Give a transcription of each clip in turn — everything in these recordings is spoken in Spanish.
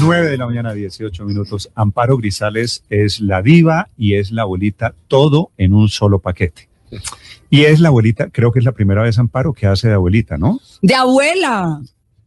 9 de la mañana, 18 minutos. Amparo Grisales es la diva y es la abuelita, todo en un solo paquete. Y es la abuelita, creo que es la primera vez, Amparo, que hace de abuelita, ¿no? De abuela.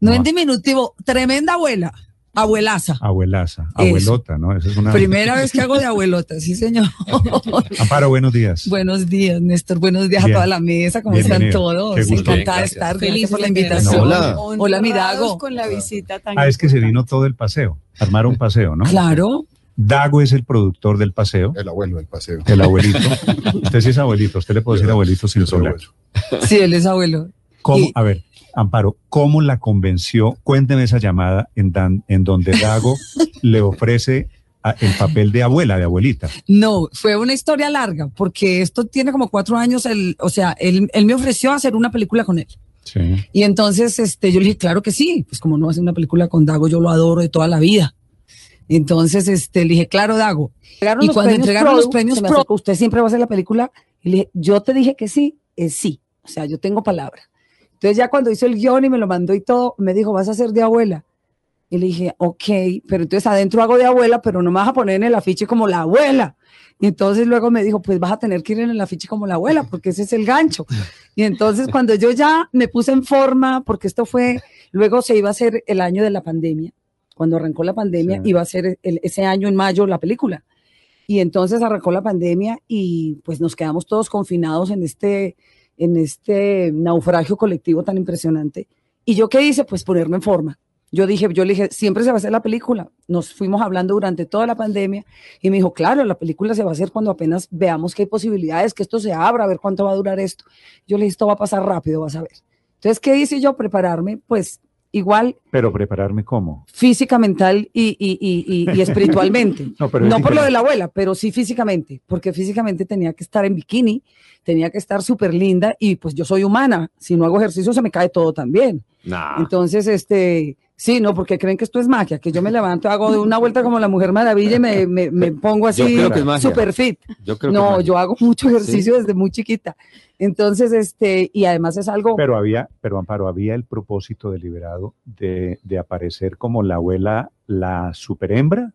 No, No. en diminutivo. Tremenda abuela. Abuelaza. Abuelaza, Eso. abuelota, ¿no? Esa es una... Primera vez que hago de abuelota, sí, señor. Amparo, buenos días. Buenos días, Néstor. Buenos días Bien. a toda la mesa. ¿Cómo Bienvenido. están todos? Encantada de estar. Gracias por la Feliz invitación. Hola. Hola, mi Dago. con la visita tan Ah, es que se vino todo el paseo. Armaron un paseo, ¿no? Claro. Dago es el productor del paseo, El abuelo del paseo. el abuelito. Usted sí es abuelito, usted le puede decir abuelito sin problema. abuelo. Sí, él es abuelo. ¿Cómo? Y- A ver, Amparo, ¿cómo la convenció? Cuénteme esa llamada en, dan- en donde Dago le ofrece a- el papel de abuela, de abuelita. No, fue una historia larga, porque esto tiene como cuatro años. El, o sea, él, él me ofreció hacer una película con él. Sí. Y entonces este, yo le dije, claro que sí, pues como no hacer una película con Dago, yo lo adoro de toda la vida. Entonces este, le dije, claro, Dago. Entregaron Y cuando entregaron los premios Pro- usted siempre va a hacer la película. Y le dije, yo te dije que sí, es sí. O sea, yo tengo palabra. Entonces ya cuando hizo el guion y me lo mandó y todo, me dijo, vas a ser de abuela. Y le dije, ok, pero entonces adentro hago de abuela, pero no me vas a poner en el afiche como la abuela. Y entonces luego me dijo, pues vas a tener que ir en el afiche como la abuela, porque ese es el gancho. Y entonces cuando yo ya me puse en forma, porque esto fue, luego se iba a hacer el año de la pandemia, cuando arrancó la pandemia, Sí. iba a ser el- ese año en mayo la película. Y entonces arrancó la pandemia y pues nos quedamos todos confinados en este, en este naufragio colectivo tan impresionante. ¿Y yo qué hice? Pues ponerme en forma. Yo dije, yo le dije, siempre se va a hacer la película. Nos fuimos hablando durante toda la pandemia y me dijo, claro, la película se va a hacer cuando apenas veamos que hay posibilidades, que esto se abra, a ver cuánto va a durar esto. Yo le dije, esto va a pasar rápido, vas a ver. Entonces, ¿qué hice yo? Prepararme, pues igual Pero prepararme cómo. física, mental y, y- y- y- y espiritualmente. No, pero es no por lo de la abuela, pero sí físicamente, porque físicamente tenía que estar en bikini, tenía que estar súper linda y pues yo soy humana, si no hago ejercicio se me cae todo también. Entonces, este, sí, no, porque creen que esto es magia, que yo me levanto, hago de una vuelta como la Mujer Maravilla y me, me- me pongo así Yo creo que es magia. súper fit. Yo creo que No, es yo hago mucho ejercicio desde muy chiquita. Entonces, este, y además es algo... Pero había, pero Amparo, había el propósito deliberado de, de aparecer como la abuela, la superhembra.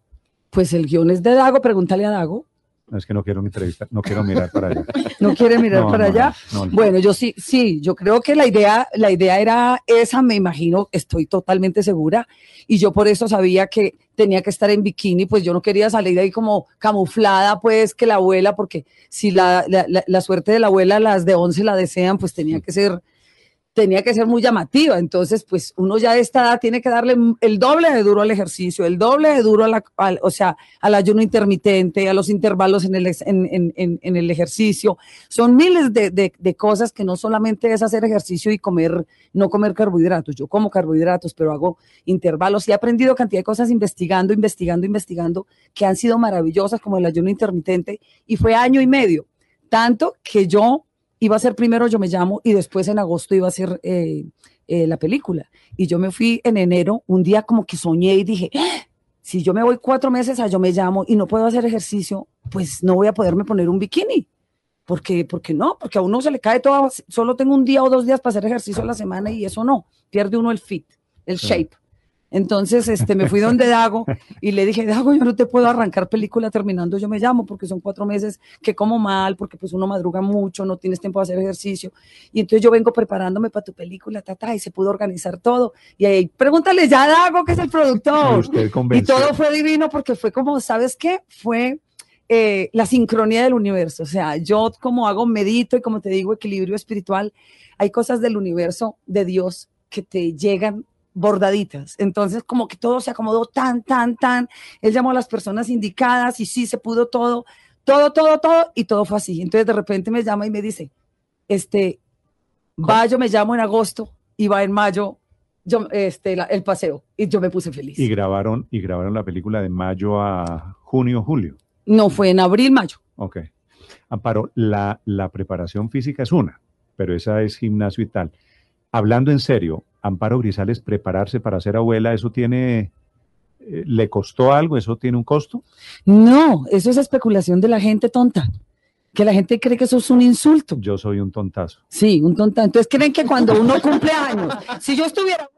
Pues el guion es de Dago, pregúntale a Dago. No es que no quiero entrevistar, no quiero mirar para allá. ¿No quiere mirar No, para no, allá? no, no. Bueno, yo sí, sí, yo creo que la idea, la idea era esa, me imagino, estoy totalmente segura, y yo por eso sabía que tenía que estar en bikini, pues yo no quería salir ahí como camuflada, pues que la abuela, porque si la, la, la- la suerte de la abuela, las de 11 la desean, pues tenía que ser, tenía que ser muy llamativa, entonces pues uno ya de esta edad tiene que darle el doble de duro al ejercicio, el doble de duro al- o sea, al ayuno intermitente, a los intervalos en el, en- en- en el ejercicio, son miles de, de- de cosas que no solamente es hacer ejercicio y comer, no comer carbohidratos. Yo como carbohidratos, pero hago intervalos y he aprendido cantidad de cosas investigando, investigando, investigando, que han sido maravillosas, como el ayuno intermitente, y fue año y medio. Tanto que yo iba a ser primero Yo Me Llamo y después en agosto iba a ser eh, eh, la película. Y yo me fui en enero, un día como que soñé y dije, "Ah, si yo me voy cuatro meses a Yo Me Llamo y no puedo hacer ejercicio, pues no voy a poderme poner un bikini. Porque, porque no, porque a uno se le cae todo, solo tengo un día o dos días para hacer ejercicio a la semana y eso no, pierde uno el fit, el shape. Entonces, este, me fui donde Dago y le dije, Dago, yo no te puedo arrancar película terminando, yo me llamo, porque son cuatro meses que como mal, porque pues uno madruga mucho, no tienes tiempo de hacer ejercicio. Y entonces yo vengo preparándome para tu película, tata, y se pudo organizar todo. Y ahí, pregúntale ya a Dago, que es el productor. Usted Y todo fue divino porque fue como, ¿sabes qué? Fue eh, la sincronía del universo. O sea, yo como hago medito y como te digo, equilibrio espiritual, hay cosas del universo, de Dios, que te llegan bordaditas. Entonces, como que todo se acomodó tan, tan, tan. Él llamó a las personas indicadas y sí, se pudo todo, todo, todo, todo, y todo fue así. Entonces, de repente me llama y me dice, este, va, yo me llamo en agosto y va en mayo yo, este, la- el paseo, y yo me puse feliz. Y grabaron, y grabaron la película de mayo a junio, julio. No, fue en abril, mayo. Ok. Amparo, la, la preparación física es una, pero esa es gimnasio y tal. Hablando en serio, Amparo Grisales, prepararse para ser abuela, ¿eso tiene, eh, le costó algo? ¿Eso tiene un costo? No, eso es especulación de la gente tonta, que la gente cree que eso es un insulto. Yo soy un tontazo. Sí, un tonta. Entonces creen que cuando uno cumple años, si yo estuviera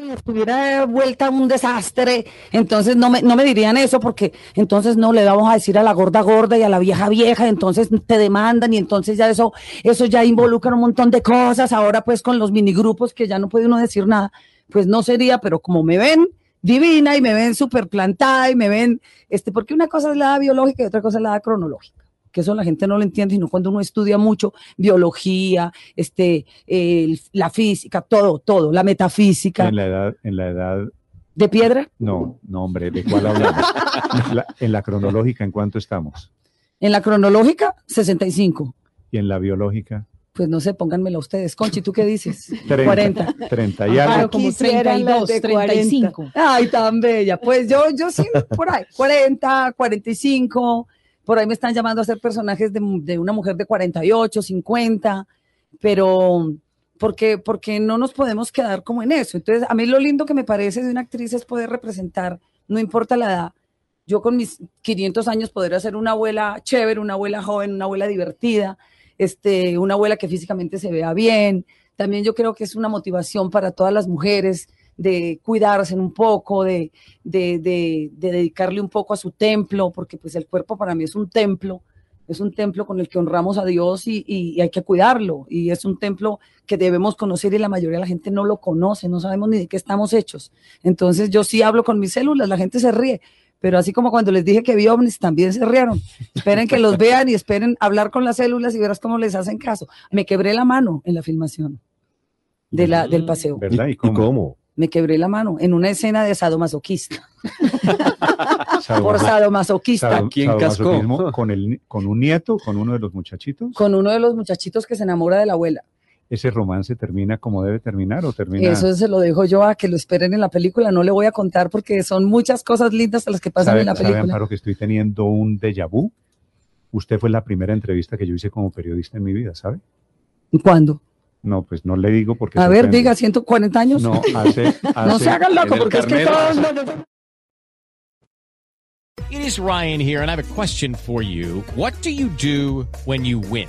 y estuviera vuelta un desastre, entonces no me, no me dirían eso porque entonces no le vamos a decir a la gorda gorda y a la vieja vieja, entonces te demandan y entonces ya eso, eso ya involucra un montón de cosas. Ahora pues con los minigrupos que ya no puede uno decir nada, pues no sería, pero como me ven divina y me ven súper plantada y me ven, este, porque una cosa es la biológica y otra cosa es la cronológica que eso la gente no lo entiende, sino cuando uno estudia mucho biología, este, el- la física, todo, todo, la metafísica. En la edad, en la edad, ¿De piedra? no, no, hombre, ¿de cuál hablamos? En la, en la cronológica, ¿en cuánto estamos? En la cronológica, 65. Y en la biológica, Pues no sé, pónganmela ustedes. Conchi, ¿tú qué dices? 30. 40. 30 y Ah, algo. como quisieran las 32, de 35. Ay, tan bella. Pues yo, yo sí, por ahí, 40, 45. Por ahí me están llamando a hacer personajes de, de una mujer de 48, 50. Pero, porque, porque no nos podemos quedar como en eso. Entonces, a mí lo lindo que me parece de una actriz es poder representar, no importa la edad. Yo con mis 500 años podría ser una abuela chévere, una abuela joven, una abuela divertida, este, una abuela que físicamente se vea bien. También yo creo que es una motivación para todas las mujeres de cuidarse un poco, de, de, de, de dedicarle un poco a su templo, porque pues el cuerpo para mí es un templo, es un templo con el que honramos a Dios y, y- y hay que cuidarlo. Y es un templo que debemos conocer y la mayoría de la gente no lo conoce, no sabemos ni de qué estamos hechos. Entonces yo sí hablo con mis células, la gente se ríe. Pero así como cuando les dije que vi ovnis, también se rieron. Esperen que los vean y esperen hablar con las células y verás cómo les hacen caso. Me quebré la mano en la filmación de la, del paseo. ¿Verdad? ¿Y ¿Y cómo? Me quebré la mano en una escena de sadomasoquista. Sado- Por sadomasoquista. sado- ¿Quién cascó? Con, el, con un nieto, con uno de los muchachitos. Con uno de los muchachitos que se enamora de la abuela. ¿Ese romance termina como debe terminar o termina? Eso se lo dejo yo a que lo esperen en la película. No le voy a contar porque son muchas cosas lindas las que pasan ¿Sabe, en la sabe, película. Amparo, que estoy teniendo un déjà vu? Usted fue la primera entrevista que yo hice como periodista en mi vida, ¿sabe? ¿Cuándo? No, pues no le digo porque... A ver, diga, 140 años. No, hace... hace No se hagan loco porque es que todos no- It is Ryan here, and I have a question for you. What do you do when you win?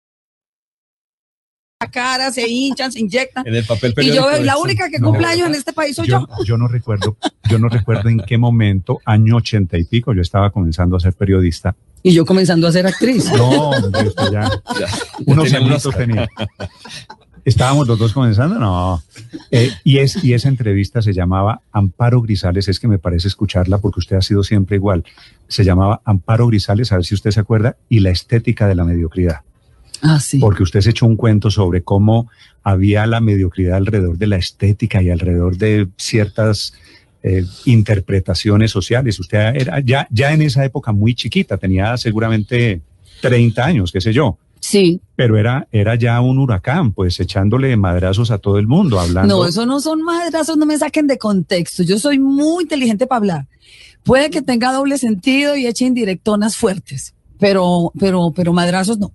La cara, se hinchan, se inyectan. En el papel Y yo, la única que No. cumple años en este país soy yo. yo, yo no recuerdo, yo no recuerdo en qué momento, año ochenta y pico, yo estaba comenzando a ser periodista. Y yo comenzando a ser actriz. No, usted ya Ya, unos Oscar. tenía. Estábamos los dos comenzando, no. Eh, y, es, y esa entrevista se llamaba Amparo Grisales, es que me parece escucharla porque usted ha sido siempre igual. Se llamaba Amparo Grisales, a ver si usted se acuerda, y la estética de la mediocridad. Ah, sí. Porque usted se echó un cuento sobre cómo había la mediocridad alrededor de la estética y alrededor de ciertas eh, interpretaciones sociales. Usted era ya, ya en esa época muy chiquita, tenía seguramente 30 años, qué sé yo Sí. pero era, era ya un huracán, pues echándole madrazos a todo el mundo, hablando. No, eso no son madrazos, no me saquen de contexto. Yo soy muy inteligente para hablar. Puede que tenga doble sentido y eche indirectonas fuertes, pero, pero, pero madrazos no.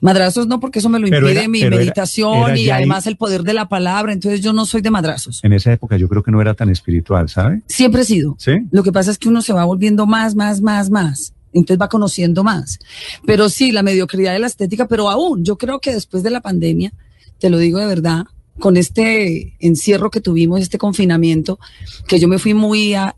Madrazos no, porque eso me lo impide era- mi era- meditación era y ahí- además el poder de la palabra. Entonces yo no soy de madrazos. En esa época yo creo que no era tan espiritual, ¿sabe? Siempre he sido. Sí. Lo que pasa es que uno se va volviendo más, más, más, más. Entonces va conociendo más. Pero sí, la mediocridad de la estética, pero aún, yo creo que después de la pandemia, te lo digo de verdad, con este encierro que tuvimos, este confinamiento, que yo me fui muy a,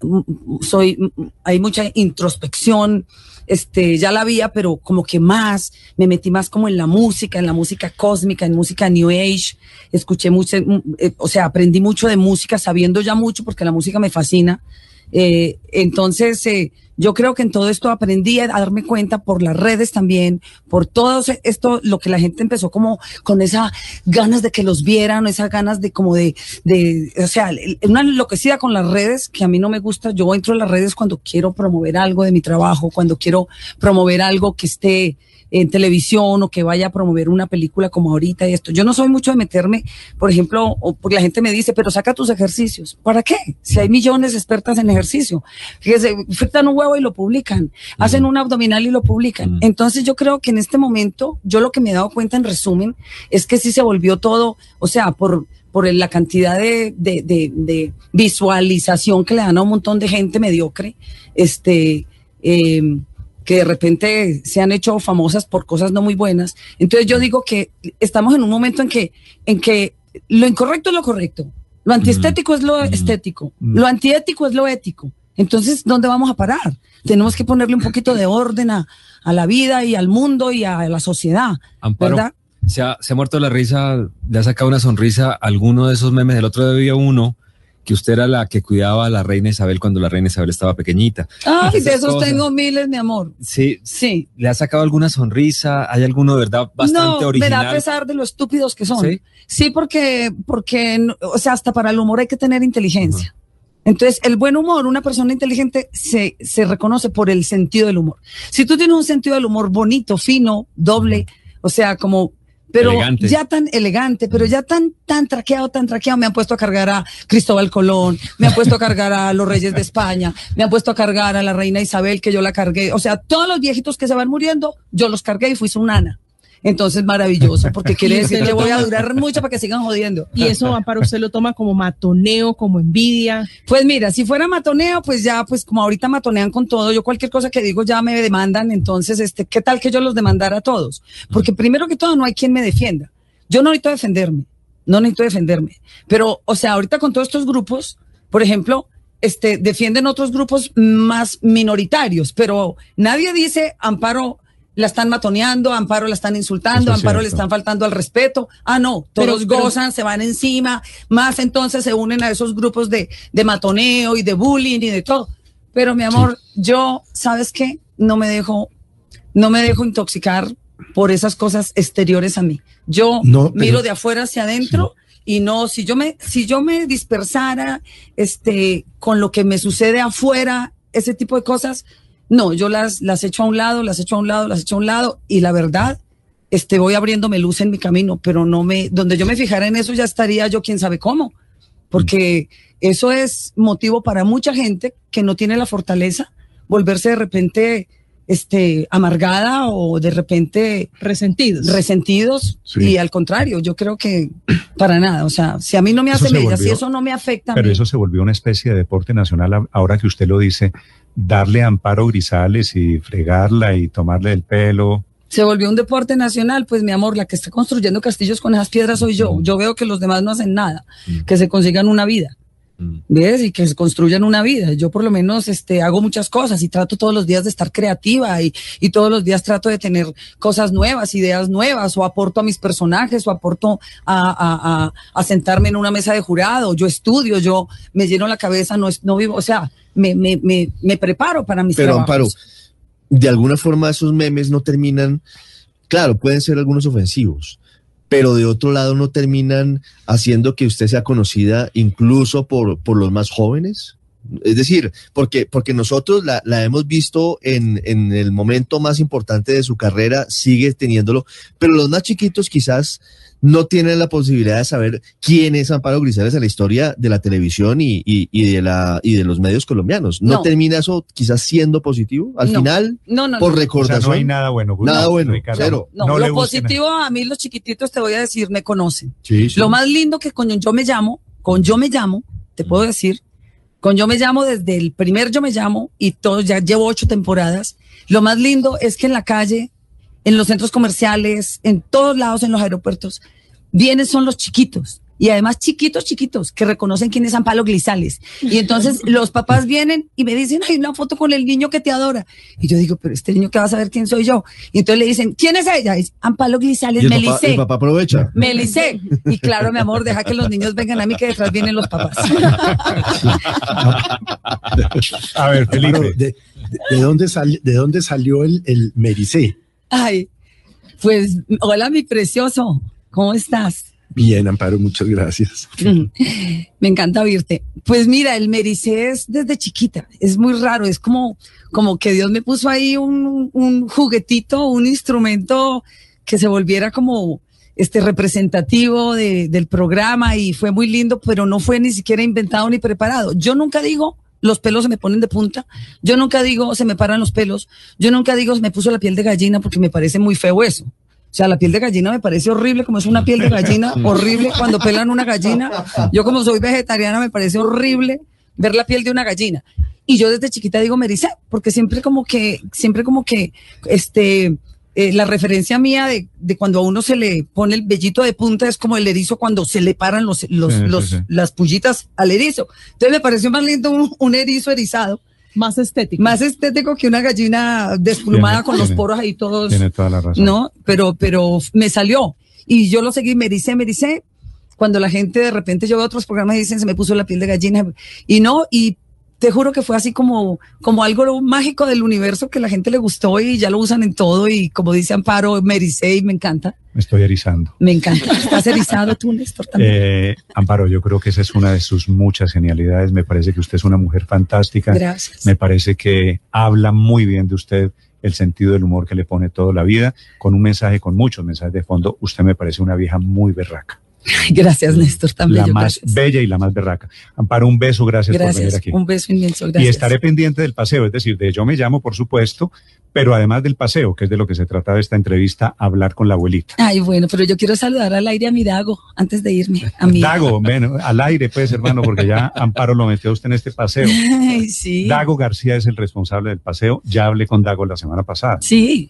soy, hay mucha introspección, este, ya la había, pero como que más, me metí más como en la música, en la música cósmica, en música New Age, escuché mucho, eh, o sea, aprendí mucho de música, sabiendo ya mucho, porque la música me fascina, Eh, entonces, eh, yo creo que en todo esto aprendí a darme cuenta por las redes también, por todo esto, lo que la gente empezó como con esa ganas de que los vieran, esas ganas de como de, de, o sea, una enloquecida con las redes que a mí no me gusta. Yo entro a las redes cuando quiero promover algo de mi trabajo, cuando quiero promover algo que esté, en televisión o que vaya a promover una película como ahorita y esto. Yo no soy mucho de meterme, por ejemplo, o porque la gente me dice, pero saca tus ejercicios. ¿Para qué? Si hay millones de expertas en ejercicio. Fíjese, fritan un huevo y lo publican, hacen un abdominal y lo publican. Entonces yo creo que en este momento, yo lo que me he dado cuenta en resumen es que sí se volvió todo, o sea, por por la cantidad de, de, de, de visualización que le dan a un montón de gente mediocre, este, eh, que de repente se han hecho famosas por cosas no muy buenas. Entonces yo digo que estamos en un momento en que, en que lo incorrecto es lo correcto, lo antiestético es lo estético, lo antiético es lo ético. Entonces, ¿dónde vamos a parar? Tenemos que ponerle un poquito de orden a, la vida y al mundo y a la sociedad. ¿verdad? Se ha, se ha muerto la risa, le ha sacado una sonrisa alguno de esos memes. El otro día había uno que usted era la que cuidaba a la reina Isabel cuando la reina Isabel estaba pequeñita. Ay, de esos tengo miles, mi amor. Sí. Sí. ¿Le ha sacado alguna sonrisa? ¿Hay alguno de verdad bastante original? No, me da a pesar de lo estúpidos que son. Sí, porque, porque, o sea, hasta para el humor hay que tener inteligencia. Entonces, el buen humor, una persona inteligente se, se reconoce por el sentido del humor. Si tú tienes un sentido del humor bonito, fino, doble, o sea, como pero ya tan elegante, pero ya tan, tan traqueado, tan traqueado, me han puesto a cargar a Cristóbal Colón, me han puesto a cargar a los reyes de España, me han puesto a cargar a la reina Isabel, que yo la cargué, o sea, todos los viejitos que se van muriendo, yo los cargué y fui su nana. Entonces, maravilloso, porque quiere decir que voy a durar mucho para que sigan jodiendo. Y eso, para usted lo toma como matoneo, como envidia. Pues mira, si fuera matoneo, pues ya, pues como ahorita matonean con todo, yo cualquier cosa que digo ya me demandan, entonces, este, ¿qué tal que yo los demandara a todos? Porque primero que todo, no hay quien me defienda. Yo no necesito defenderme, no necesito defenderme. Pero, o sea, ahorita con todos estos grupos, por ejemplo, este, defienden otros grupos más minoritarios, pero nadie dice, Amparo, la están matoneando, Amparo la están insultando, Amparo le están faltando al respeto. Ah, no, todos gozan, se van encima, más entonces se unen a esos grupos de, de matoneo y de bullying y de todo. Pero mi amor, yo, ¿sabes qué? No me dejo, no me dejo intoxicar por esas cosas exteriores a mí. Yo miro de afuera hacia adentro y no, si yo me, si yo me dispersara, este, con lo que me sucede afuera, ese tipo de cosas, no, yo las, las echo a un lado, las echo a un lado, las echo a un lado y la verdad, este, voy abriéndome luz en mi camino, pero no me, donde yo me fijara en eso ya estaría yo quién sabe cómo, porque eso es motivo para mucha gente que no tiene la fortaleza volverse de repente este, amargada o de repente resentidos. Resentidos y al contrario, yo creo que para nada, o sea, si a mí no me hace media, si eso no me afecta. Pero eso se volvió una especie de deporte nacional ahora que usted lo dice, darle amparo Grisales y fregarla y tomarle el pelo. Se volvió un deporte nacional, pues mi amor, la que está construyendo castillos con esas piedras soy yo. Yo veo que los demás no hacen nada, que se consigan una vida. ¿Ves? Y que se construyan una vida. Yo por lo menos este, hago muchas cosas y trato todos los días de estar creativa y, y todos los días trato de tener cosas nuevas, ideas nuevas, o aporto a mis personajes, o aporto a, a, a, a sentarme en una mesa de jurado. Yo estudio, yo me lleno la cabeza, no, no vivo, o sea, me, me, me, me preparo para mis Pero, Amparo, de alguna forma esos memes no terminan, claro, pueden ser algunos ofensivos, pero de otro lado no terminan haciendo que usted sea conocida incluso por, por los más jóvenes. Es decir, porque, porque nosotros la, la hemos visto en, en, el momento más importante de su carrera, sigue teniéndolo, pero los más chiquitos quizás no tienen la posibilidad de saber quién es Amparo Grisales en la historia de la televisión y, y, y de, la, y de los medios colombianos. ¿No, termina eso quizás siendo positivo al final? No, no, por recordación. no hay nada bueno. Nada bueno, cero. No, lo positivo a mí los chiquititos te voy a decir, me conocen. Lo más lindo que con yo me llamo, con yo me llamo, te puedo decir, con Yo Me Llamo, desde el primer Yo Me Llamo, y todo, ya llevo ocho temporadas. Lo más lindo es que en la calle, en los centros comerciales, en todos lados, en los aeropuertos, vienen son los chiquitos. Y además chiquitos, chiquitos, que reconocen quién es Amparo Glisales. Y entonces los papás vienen y me dicen, hay una foto con el niño que te adora. Y yo digo, pero este niño que va a saber quién soy yo. Y entonces le dicen, ¿quién es ella? Es Amparo Glisales, Y el papá, Melicé. el papá aprovecha. Melicé. Y claro, mi amor, deja que los niños vengan a mí, que detrás vienen los papás. A ver, Felipe. ¿de, de- de dónde, sal- de dónde salió el, el Mericé? Ay, pues, hola, mi precioso. ¿Cómo estás? Bien, Amparo, muchas gracias. Me encanta oírte. Pues mira, el Mericé es desde chiquita, es muy raro, es como, como que Dios me puso ahí un, un juguetito, un instrumento que se volviera como este representativo de- del programa y fue muy lindo, pero no fue ni siquiera inventado ni preparado. Yo nunca digo los pelos se me ponen de punta, yo nunca digo se me paran los pelos, yo nunca digo se me puso la piel de gallina porque me parece muy feo eso. O sea, la piel de gallina me parece horrible, como es una piel de gallina, horrible cuando pelan una gallina. Yo como soy vegetariana me parece horrible ver la piel de una gallina. Y yo desde chiquita digo Mericé, porque siempre como que, siempre como que, este, eh, la referencia mía de, de cuando a uno se le pone el vellito de punta es como el erizo cuando se le paran los, los, Sí, sí, los- sí. las pullitas al erizo. Entonces me pareció más lindo un, un erizo erizado, Más estético. más estético que una gallina desplumada Tiene- con los poros ahí todos. Tiene toda la razón. No, pero, pero me salió. Y yo lo seguí, me dice, me dice, cuando la gente de repente yo veo otros programas y dicen, se me puso la piel de gallina. Y no, y te juro que fue así como, como algo mágico del universo que la gente le gustó y ya lo usan en todo. Y como dice Amparo, me ericé y me encanta. Me estoy erizando. Me encanta. ¿Estás erizado tú, Néstor, también? Eh, Amparo, yo creo que esa es una de sus muchas genialidades. Me parece que usted es una mujer fantástica. Gracias. Me parece que habla muy bien de usted, el sentido del humor que le pone toda la vida, con un mensaje, con muchos mensajes de fondo. Usted me parece una vieja muy berraca. Gracias, Néstor, La también. más bella y la más berraca. Amparo, un beso, gracias, por venir aquí. Un beso inmenso. Y Gracias. estaré pendiente del paseo, es decir, de yo me llamo, por supuesto, pero además del paseo, que es de lo que se trata de esta entrevista, hablar con la abuelita. Ay, bueno, pero yo quiero saludar al aire a mi Dago antes de irme. A mi Dago, ven, al aire, pues, hermano, porque ya Amparo lo metió usted en este paseo. Ay, sí. Dago García es el responsable del paseo. Ya hablé con Dago la semana pasada. Sí.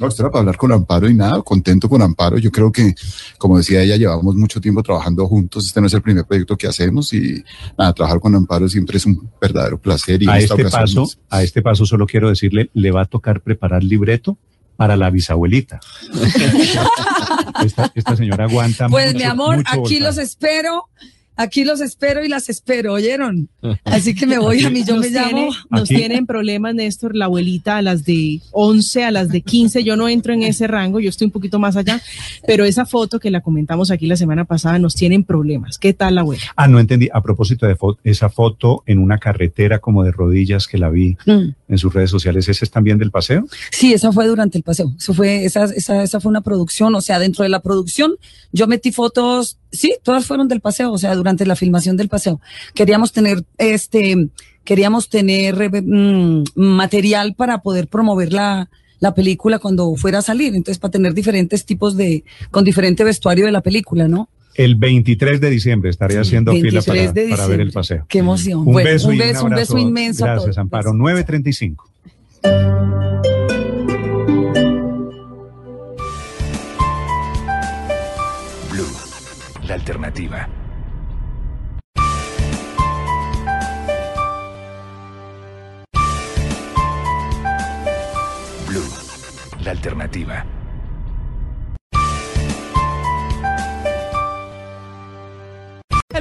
No, esto era para hablar con Amparo y nada, contento con Amparo. Yo creo que, como decía ella, llevamos mucho tiempo trabajando juntos. Este no es el primer proyecto que hacemos y nada, trabajar con Amparo siempre es un verdadero placer. Y A esta este paso, más. a este paso solo quiero decirle, le va a tocar preparar libreto para la bisabuelita. esta, esta señora aguanta Pues mucho, mi amor, mucho aquí los espero. Aquí los espero y las espero, ¿oyeron? Así que me voy a mí, yo nos me llamo. nos Aquí. tienen problemas, Néstor, la abuelita a las de 11, a las de 15. Yo no entro en ese rango, yo estoy un poquito más allá. Pero esa foto que la comentamos aquí la semana pasada nos tienen problemas. ¿Qué tal la abuela? Ah, no entendí. A propósito de fo- esa foto en una carretera como de rodillas que la vi Mm. en sus redes sociales, ¿ese es también del paseo? Sí, eso fue durante el paseo. Eso fue, esa, esa, esa fue una producción. O sea, dentro de la producción, yo metí fotos, sí, todas fueron del paseo, o sea, durante la filmación del paseo. Queríamos tener este, queríamos tener mm, material para poder promover la, la película cuando fuera a salir. Entonces, para tener diferentes tipos de, con diferente vestuario de la película, ¿no? El 23 de diciembre estaré haciendo fila 23 para, para ver el paseo. Qué emoción. Un Bueno, beso un y beso, un abrazo. beso inmenso a Gracias, todos. Amparo. 935. Alternativa. Blue, la alternativa.